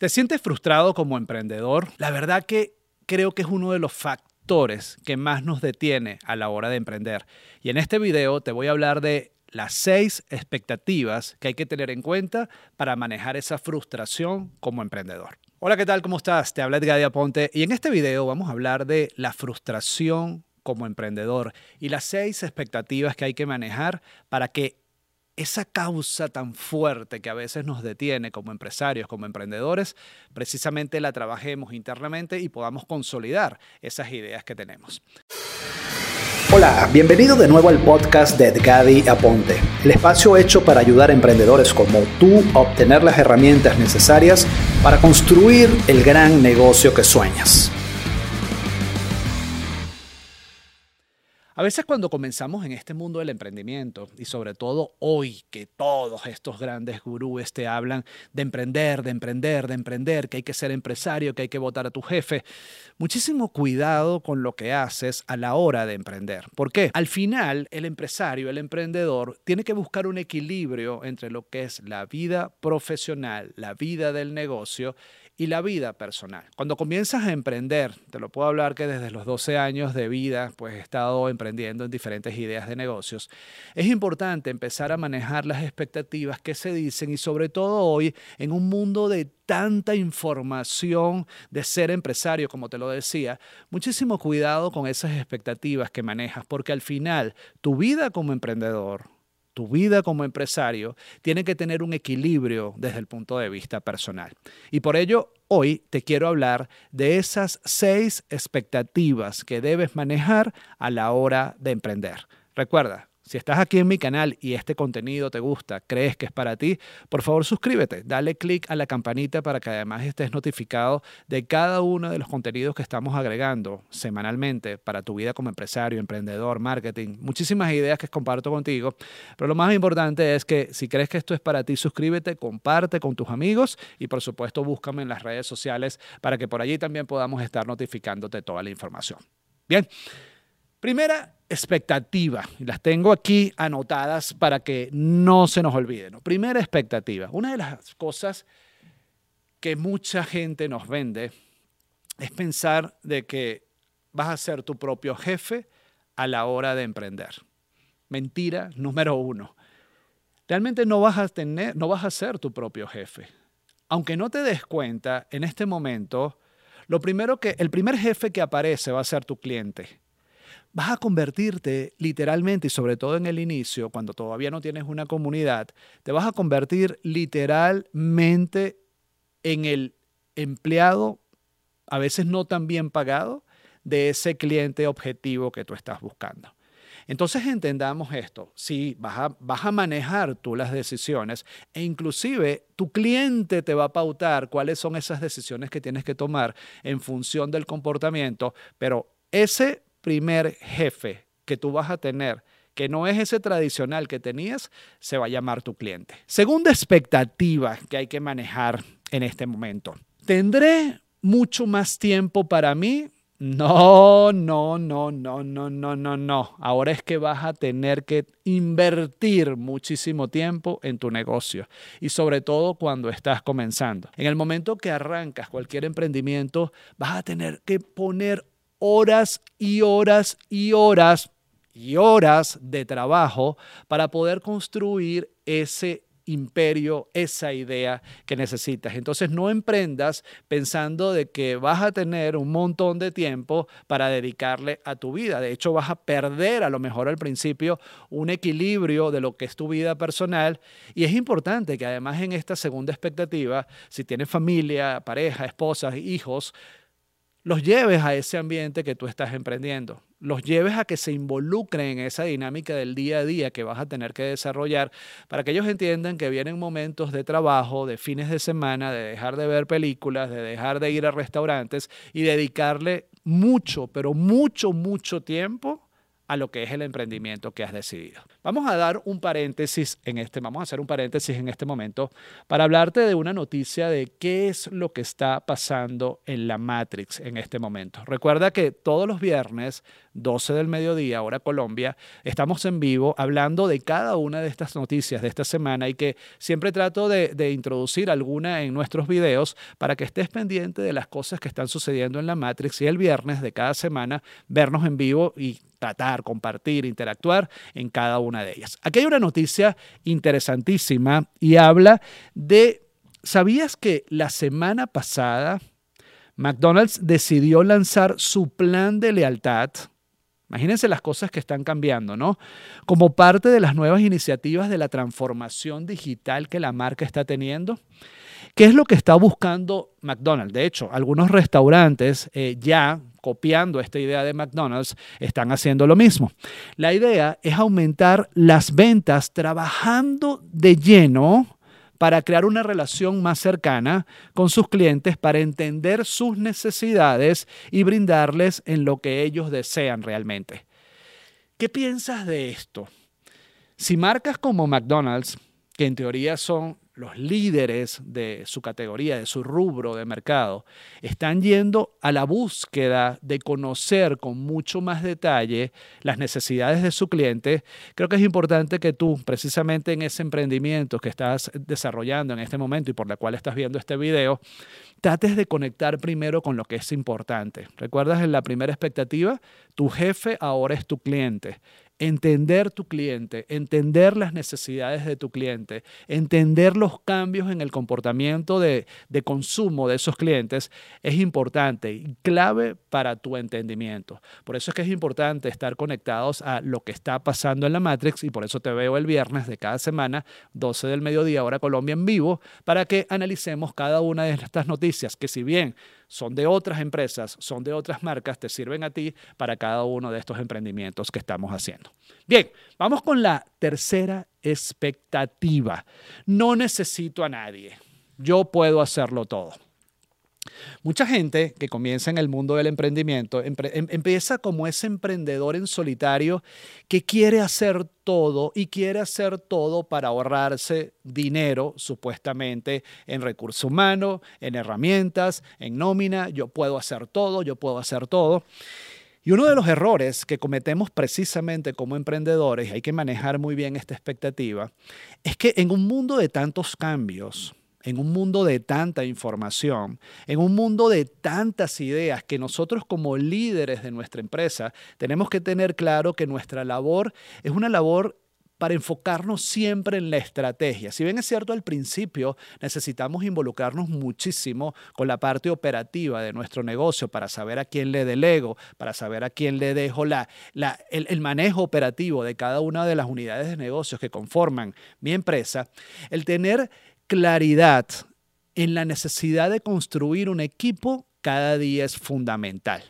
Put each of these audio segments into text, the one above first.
¿Te sientes frustrado como emprendedor? La verdad que creo que es uno de los factores que más nos detiene a la hora de emprender. Y en este video te voy a hablar de las seis expectativas que hay que tener en cuenta para manejar esa frustración como emprendedor. Hola, ¿qué tal? ¿Cómo estás? Te habla Edgar Aponte y en este video vamos a hablar de la frustración como emprendedor y las seis expectativas que hay que manejar para que esa causa tan fuerte que a veces nos detiene como empresarios, como emprendedores, precisamente la trabajemos internamente y podamos consolidar esas ideas que tenemos. Hola, bienvenido de nuevo al podcast de Edgadi Aponte, el espacio hecho para ayudar a emprendedores como tú a obtener las herramientas necesarias para construir el gran negocio que sueñas. A veces cuando comenzamos en este mundo del emprendimiento y sobre todo hoy que todos estos grandes gurúes te hablan de emprender, de emprender, de emprender, que hay que ser empresario, que hay que votar a tu jefe, muchísimo cuidado con lo que haces a la hora de emprender. ¿Por qué? Al final el empresario, el emprendedor, tiene que buscar un equilibrio entre lo que es la vida profesional, la vida del negocio y la vida personal. Cuando comienzas a emprender, te lo puedo hablar que desde los 12 años de vida, pues he estado emprendiendo en diferentes ideas de negocios, es importante empezar a manejar las expectativas que se dicen y sobre todo hoy en un mundo de tanta información de ser empresario, como te lo decía, muchísimo cuidado con esas expectativas que manejas, porque al final tu vida como emprendedor, tu vida como empresario tiene que tener un equilibrio desde el punto de vista personal. Y por ello, hoy te quiero hablar de esas seis expectativas que debes manejar a la hora de emprender. Recuerda, si estás aquí en mi canal y este contenido te gusta, crees que es para ti, por favor suscríbete, dale click a la campanita para que además estés notificado de cada uno de los contenidos que estamos agregando semanalmente para tu vida como empresario, emprendedor, marketing, muchísimas ideas que comparto contigo. Pero lo más importante es que si crees que esto es para ti, suscríbete, comparte con tus amigos y por supuesto búscame en las redes sociales para que por allí también podamos estar notificándote toda la información. Bien, primera expectativa, las tengo aquí anotadas para que no se nos olviden. Primera expectativa, una de las cosas que mucha gente nos vende es pensar de que vas a ser tu propio jefe a la hora de emprender. Mentira número uno. Realmente no vas a tener, no vas a ser tu propio jefe. Aunque no te des cuenta, en este momento, lo primero que, el primer jefe que aparece va a ser tu cliente vas a convertirte literalmente, y sobre todo en el inicio, cuando todavía no tienes una comunidad, te vas a convertir literalmente en el empleado, a veces no tan bien pagado, de ese cliente objetivo que tú estás buscando. Entonces entendamos esto, si vas a, vas a manejar tú las decisiones e inclusive tu cliente te va a pautar cuáles son esas decisiones que tienes que tomar en función del comportamiento, pero ese primer jefe que tú vas a tener, que no es ese tradicional que tenías, se va a llamar tu cliente. Segunda expectativa que hay que manejar en este momento. ¿Tendré mucho más tiempo para mí? No, no, no, no, no, no, no, no. Ahora es que vas a tener que invertir muchísimo tiempo en tu negocio y sobre todo cuando estás comenzando. En el momento que arrancas cualquier emprendimiento, vas a tener que poner horas y horas y horas y horas de trabajo para poder construir ese imperio, esa idea que necesitas. Entonces no emprendas pensando de que vas a tener un montón de tiempo para dedicarle a tu vida. De hecho, vas a perder a lo mejor al principio un equilibrio de lo que es tu vida personal. Y es importante que además en esta segunda expectativa, si tienes familia, pareja, esposas, hijos, los lleves a ese ambiente que tú estás emprendiendo, los lleves a que se involucren en esa dinámica del día a día que vas a tener que desarrollar para que ellos entiendan que vienen momentos de trabajo, de fines de semana, de dejar de ver películas, de dejar de ir a restaurantes y dedicarle mucho, pero mucho, mucho tiempo a lo que es el emprendimiento que has decidido. Vamos a dar un paréntesis en este, vamos a hacer un paréntesis en este momento para hablarte de una noticia de qué es lo que está pasando en la Matrix en este momento. Recuerda que todos los viernes 12 del mediodía, hora Colombia, estamos en vivo hablando de cada una de estas noticias de esta semana y que siempre trato de, de, introducir alguna en nuestros videos para que estés pendiente de las cosas que están sucediendo en la Matrix y el viernes de cada semana vernos en vivo y tratar, compartir, interactuar en cada una de ellas. Aquí hay una noticia interesantísima y habla de, ¿sabías que la semana pasada McDonald's decidió lanzar su plan de lealtad Imagínense las cosas que están cambiando, ¿no? Como parte de las nuevas iniciativas de la transformación digital que la marca está teniendo. ¿Qué es lo que está buscando McDonald's? De hecho, algunos restaurantes eh, ya copiando esta idea de McDonald's están haciendo lo mismo. La idea es aumentar las ventas trabajando de lleno para crear una relación más cercana con sus clientes, para entender sus necesidades y brindarles en lo que ellos desean realmente. ¿Qué piensas de esto? Si marcas como McDonald's, que en teoría son los líderes de su categoría, de su rubro de mercado, están yendo a la búsqueda de conocer con mucho más detalle las necesidades de su cliente, creo que es importante que tú, precisamente en ese emprendimiento que estás desarrollando en este momento y por la cual estás viendo este video, trates de conectar primero con lo que es importante. ¿Recuerdas en la primera expectativa? Tu jefe ahora es tu cliente entender tu cliente, entender las necesidades de tu cliente, entender los cambios en el comportamiento de, consumo de esos clientes es importante y clave para tu entendimiento. Por eso es que es importante estar conectados a lo que está pasando en la Matrix y por eso te veo el viernes de cada semana, 12 del mediodía, hora Colombia en vivo, para que analicemos cada una de estas noticias que si bien son de otras empresas, son de otras marcas, te sirven a ti para cada uno de estos emprendimientos que estamos haciendo. Bien, vamos con la tercera expectativa. No necesito a nadie. Yo puedo hacerlo todo. Mucha gente que comienza en el mundo del emprendimiento em, empieza como ese emprendedor en solitario que quiere hacer todo y quiere hacer todo para ahorrarse dinero, supuestamente, en recursos humanos, en herramientas, en nómina. Yo puedo hacer todo, yo puedo hacer todo. Y uno de los errores que cometemos precisamente como emprendedores, y hay que manejar muy bien esta expectativa, es que en un mundo de tantos cambios, en un mundo de tanta información, en un mundo de tantas ideas que nosotros como líderes de nuestra empresa tenemos que tener claro que nuestra labor es una labor para enfocarnos siempre en la estrategia. Si bien es cierto, al principio necesitamos involucrarnos muchísimo con la parte operativa de nuestro negocio para saber a quién le delego, para saber a quién le dejo la, el, el manejo operativo de cada una de las unidades de negocios que conforman mi empresa, el tener claridad en la necesidad de construir un equipo cada día es fundamental.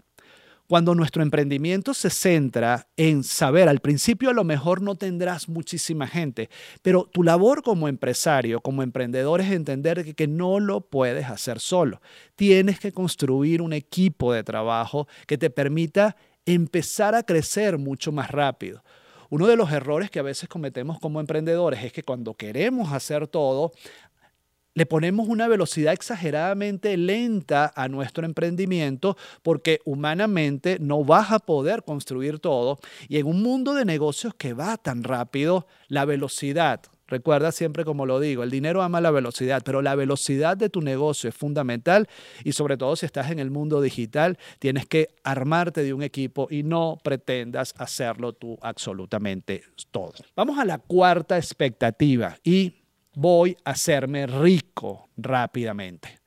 Cuando nuestro emprendimiento se centra en saber, al principio a lo mejor no tendrás muchísima gente, pero tu labor como empresario, como emprendedor es entender que, que no lo puedes hacer solo. Tienes que construir un equipo de trabajo que te permita empezar a crecer mucho más rápido. Uno de los errores que a veces cometemos como emprendedores es que cuando queremos hacer todo, le ponemos una velocidad exageradamente lenta a nuestro emprendimiento porque humanamente no vas a poder construir todo. Y en un mundo de negocios que va tan rápido, la velocidad, recuerda siempre como lo digo, el dinero ama la velocidad, pero la velocidad de tu negocio es fundamental y sobre todo si estás en el mundo digital, tienes que armarte de un equipo y no pretendas hacerlo tú absolutamente todo. Vamos a la cuarta expectativa y voy a hacerme rico rápidamente.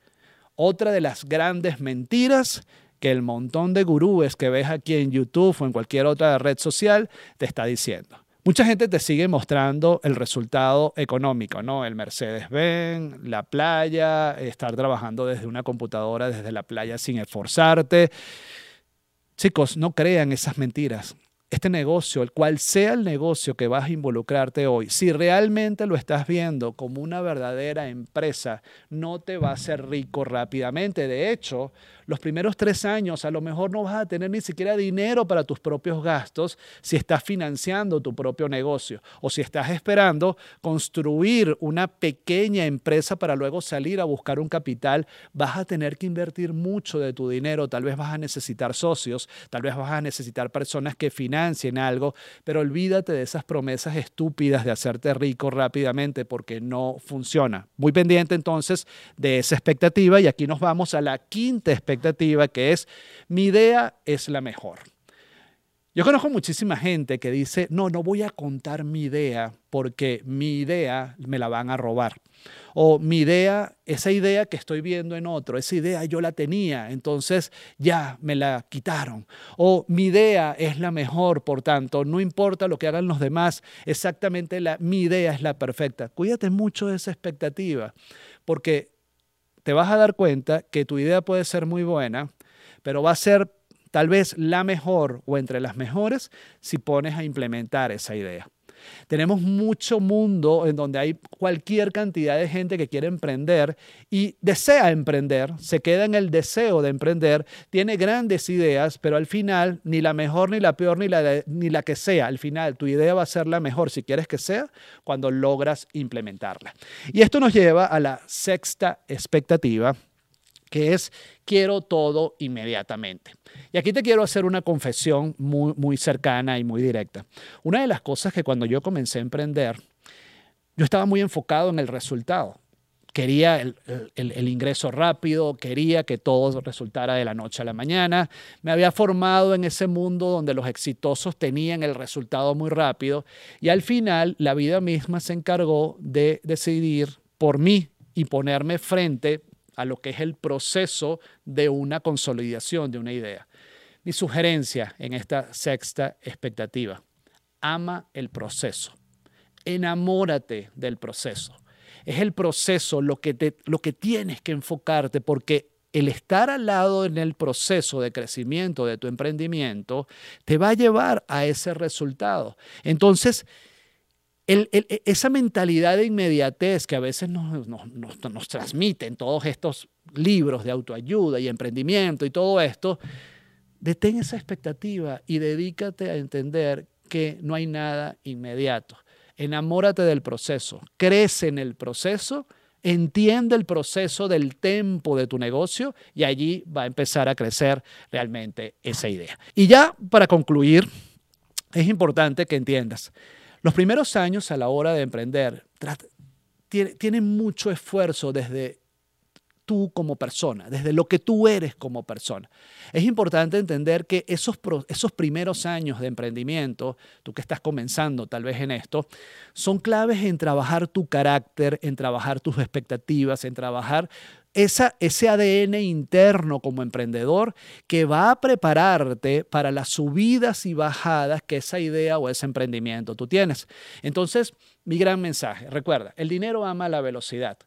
Otra de las grandes mentiras que el montón de gurúes que ves aquí en YouTube o en cualquier otra red social te está diciendo. Mucha gente te sigue mostrando el resultado económico, ¿no? El Mercedes-Benz, la playa, estar trabajando desde una computadora desde la playa sin esforzarte. Chicos, no crean esas mentiras este negocio, el cual sea el negocio que vas a involucrarte hoy, si realmente lo estás viendo como una verdadera empresa, no te va a hacer rico rápidamente. De hecho, los primeros tres años a lo mejor no vas a tener ni siquiera dinero para tus propios gastos si estás financiando tu propio negocio o si estás esperando construir una pequeña empresa para luego salir a buscar un capital, vas a tener que invertir mucho de tu dinero, tal vez vas a necesitar socios, tal vez vas a necesitar personas que financien algo, pero olvídate de esas promesas estúpidas de hacerte rico rápidamente porque no funciona. Muy pendiente entonces de esa expectativa y aquí nos vamos a la quinta expectativa que es mi idea es la mejor. Yo conozco muchísima gente que dice, no, no voy a contar mi idea porque mi idea me la van a robar. O mi idea, esa idea que estoy viendo en otro, esa idea yo la tenía, entonces ya me la quitaron. O mi idea es la mejor, por tanto, no importa lo que hagan los demás, exactamente la, mi idea es la perfecta. Cuídate mucho de esa expectativa, porque te vas a dar cuenta que tu idea puede ser muy buena, pero va a ser tal vez la mejor o entre las mejores si pones a implementar esa idea. Tenemos mucho mundo en donde hay cualquier cantidad de gente que quiere emprender y desea emprender, se queda en el deseo de emprender, tiene grandes ideas, pero al final ni la mejor, ni la peor, ni la, ni la que sea, al final tu idea va a ser la mejor si quieres que sea cuando logras implementarla. Y esto nos lleva a la sexta expectativa que es quiero todo inmediatamente. Y aquí te quiero hacer una confesión muy, muy cercana y muy directa. Una de las cosas que cuando yo comencé a emprender, yo estaba muy enfocado en el resultado. Quería el, el, ingreso rápido, quería que todo resultara de la noche a la mañana. Me había formado en ese mundo donde los exitosos tenían el resultado muy rápido y al final la vida misma se encargó de decidir por mí y ponerme frente a lo que es el proceso de una consolidación de una idea. Mi sugerencia en esta sexta expectativa, ama el proceso, enamórate del proceso. Es el proceso lo que, te, lo que tienes que enfocarte porque el estar al lado en el proceso de crecimiento de tu emprendimiento te va a llevar a ese resultado. Entonces, e, esa mentalidad de inmediatez que a veces nos, nos, transmiten todos estos libros de autoayuda y emprendimiento y todo esto, detén esa expectativa y dedícate a entender que no hay nada inmediato. Enamórate del proceso, crece en el proceso, entiende el proceso del tempo de tu negocio y allí va a empezar a crecer realmente esa idea. Y ya para concluir, es importante que entiendas los primeros años a la hora de emprender tienen mucho esfuerzo desde tú como persona, desde lo que tú eres como persona. Es importante entender que esos, esos primeros años de emprendimiento, tú que estás comenzando tal vez en esto, son claves en trabajar tu carácter, en trabajar tus expectativas, en trabajar esa, ese ADN interno como emprendedor que va a prepararte para las subidas y bajadas que esa idea o ese emprendimiento tú tienes. Entonces, mi gran mensaje, recuerda, el dinero ama la velocidad.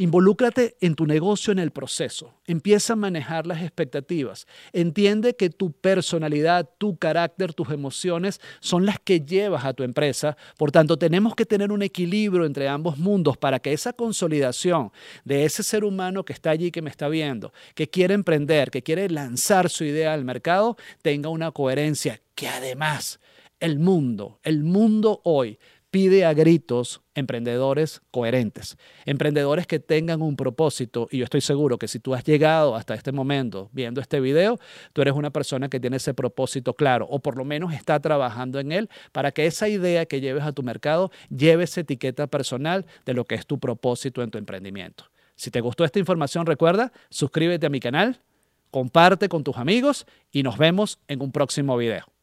Involúcrate en tu negocio en el proceso. Empieza a manejar las expectativas. Entiende que tu personalidad, tu carácter, tus emociones son las que llevas a tu empresa. Por tanto, tenemos que tener un equilibrio entre ambos mundos para que esa consolidación de ese ser humano que está allí, que me está viendo, que quiere emprender, que quiere lanzar su idea al mercado, tenga una coherencia que además el mundo, el mundo hoy pide a gritos emprendedores coherentes, emprendedores que tengan un propósito. Y yo estoy seguro que si tú has llegado hasta este momento viendo este video, tú eres una persona que tiene ese propósito claro o por lo menos está trabajando en él para que esa idea que lleves a tu mercado lleve esa etiqueta personal de lo que es tu propósito en tu emprendimiento. Si te gustó esta información, recuerda, suscríbete a mi canal, comparte con tus amigos y nos vemos en un próximo video.